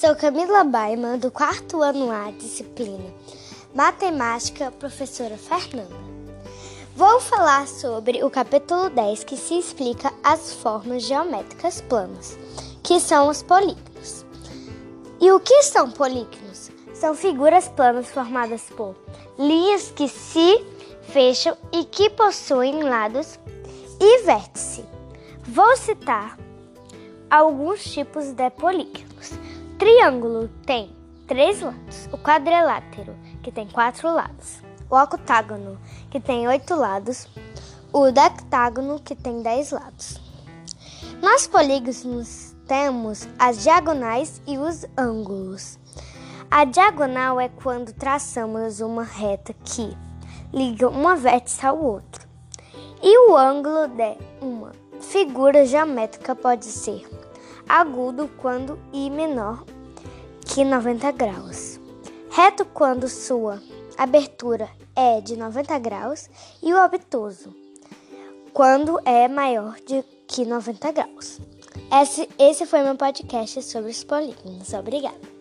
Sou Camila Baiman, do quarto ano A, disciplina Matemática, professora Fernanda. Vou falar sobre o capítulo 10, que se explica as formas geométricas planas, que são os polígonos. E o que são polígonos? São figuras planas formadas por linhas que se fecham e que possuem lados e vértice. Vou citar alguns tipos de polígonos. Triângulo tem três lados. O quadrilátero, que tem quatro lados. O octágono, que tem oito lados. O dectágono, que tem dez lados. Nos polígonos temos as diagonais e os ângulos. A diagonal é quando traçamos uma reta que liga uma vértice ao outro. E o ângulo de uma figura geométrica pode ser agudo quando e menor que 90 graus, reto quando sua abertura é de 90 graus e o obtuso quando é maior de que 90 graus. Esse, esse foi meu podcast sobre os polígonos. Obrigada.